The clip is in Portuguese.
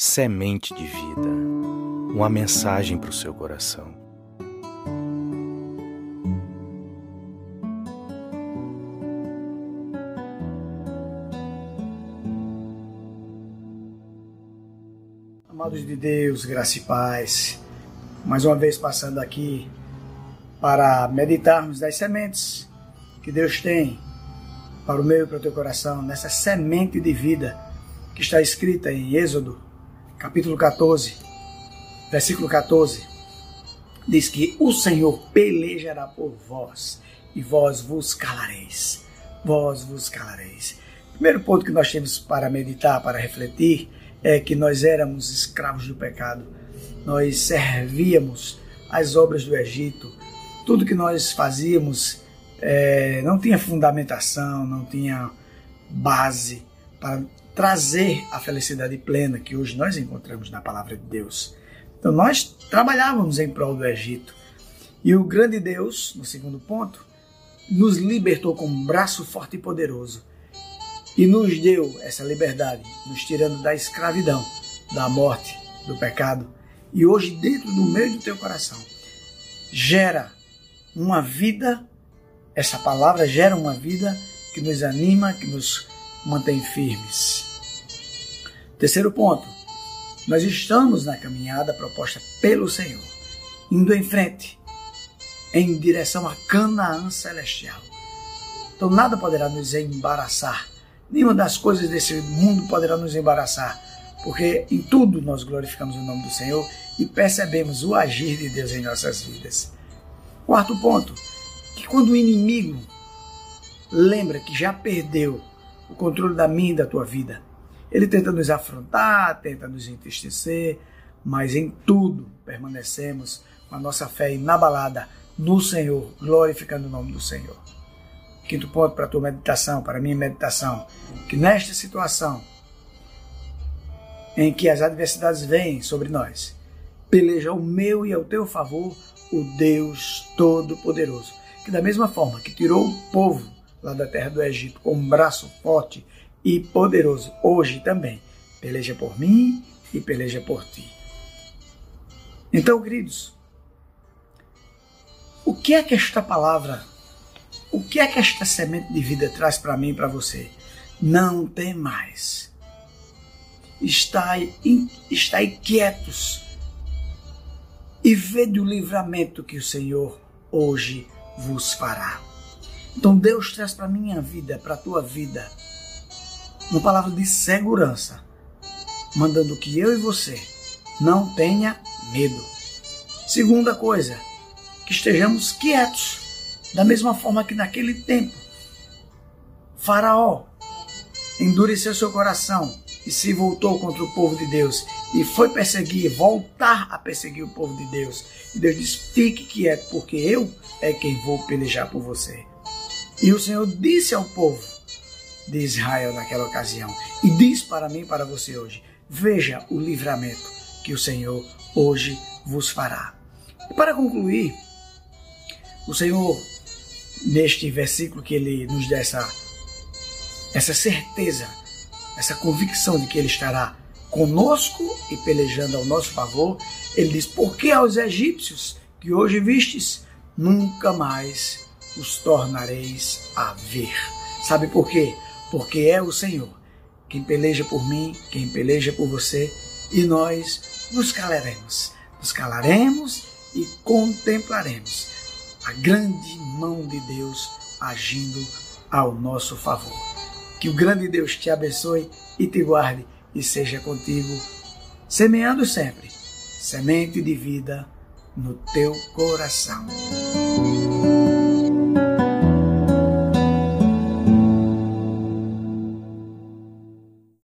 Semente de vida, uma mensagem para o seu coração. Amados de Deus, graça e paz, mais uma vez passando aqui para meditarmos das sementes que Deus tem para o meu e para o teu coração, nessa semente de vida que está escrita em Êxodo, capítulo 14, versículo 14. Diz que o Senhor pelejará por vós e vós vos calareis. Vós vos calareis. Primeiro ponto que nós temos para meditar, para refletir, é que nós éramos escravos do pecado. Nós servíamos as obras do Egito. Tudo que nós fazíamos é, não tinha fundamentação, não tinha base para trazer a felicidade plena que hoje nós encontramos na palavra de Deus. Então nós trabalhávamos em prol do Egito. E o grande Deus, no segundo ponto, nos libertou com um braço forte e poderoso e nos deu essa liberdade, nos tirando da escravidão, da morte, do pecado. E hoje, dentro do meio do teu coração, gera uma vida essa palavra gera uma vida que nos anima, que nos mantém firmes. Terceiro ponto, nós estamos na caminhada proposta pelo Senhor, indo em frente, em direção a Canaã celestial. Então nada poderá nos embaraçar, nenhuma das coisas desse mundo poderá nos embaraçar, porque em tudo nós glorificamos o nome do Senhor e percebemos o agir de Deus em nossas vidas. Quarto ponto, que quando o inimigo lembra que já perdeu o controle da minha e da tua vida, ele tenta nos afrontar, tenta nos entristecer, mas em tudo permanecemos com a nossa fé inabalada no Senhor, glorificando o nome do Senhor. Quinto ponto para a tua meditação, para a minha meditação, que nesta situação em que as adversidades vêm sobre nós, peleja ao meu e ao teu favor o Deus Todo-Poderoso que da mesma forma que tirou o povo lá da terra do Egito com um braço forte e poderoso, hoje também peleja por mim e peleja por ti. Então, queridos, o que é que esta palavra, o que é que esta semente de vida traz para mim e para você? Não tem mais. Estai, quietos e vede o livramento que o Senhor hoje vos fará. Então Deus traz para minha vida, para a tua vida, uma palavra de segurança, mandando que eu e você não tenha medo. Segunda coisa, que estejamos quietos, da mesma forma que naquele tempo Faraó endureceu seu coração e se voltou contra o povo de Deus e foi perseguir, voltar a perseguir o povo de Deus. E Deus diz: fique quieto, porque eu é quem vou pelejar por você. E o Senhor disse ao povo de Israel naquela ocasião, e diz para mim para você hoje: veja o livramento que o Senhor hoje vos fará. E para concluir, o Senhor, neste versículo que ele nos dá essa, essa certeza, essa convicção de que ele estará conosco e pelejando ao nosso favor, ele diz: Porque aos egípcios que hoje vistes, nunca mais os tornareis a ver. Sabe por quê? Porque é o Senhor quem peleja por mim, quem peleja por você, e nós nos calaremos. Nos calaremos e contemplaremos a grande mão de Deus agindo ao nosso favor. Que o grande Deus te abençoe e te guarde e seja contigo, semeando sempre semente de vida no teu coração.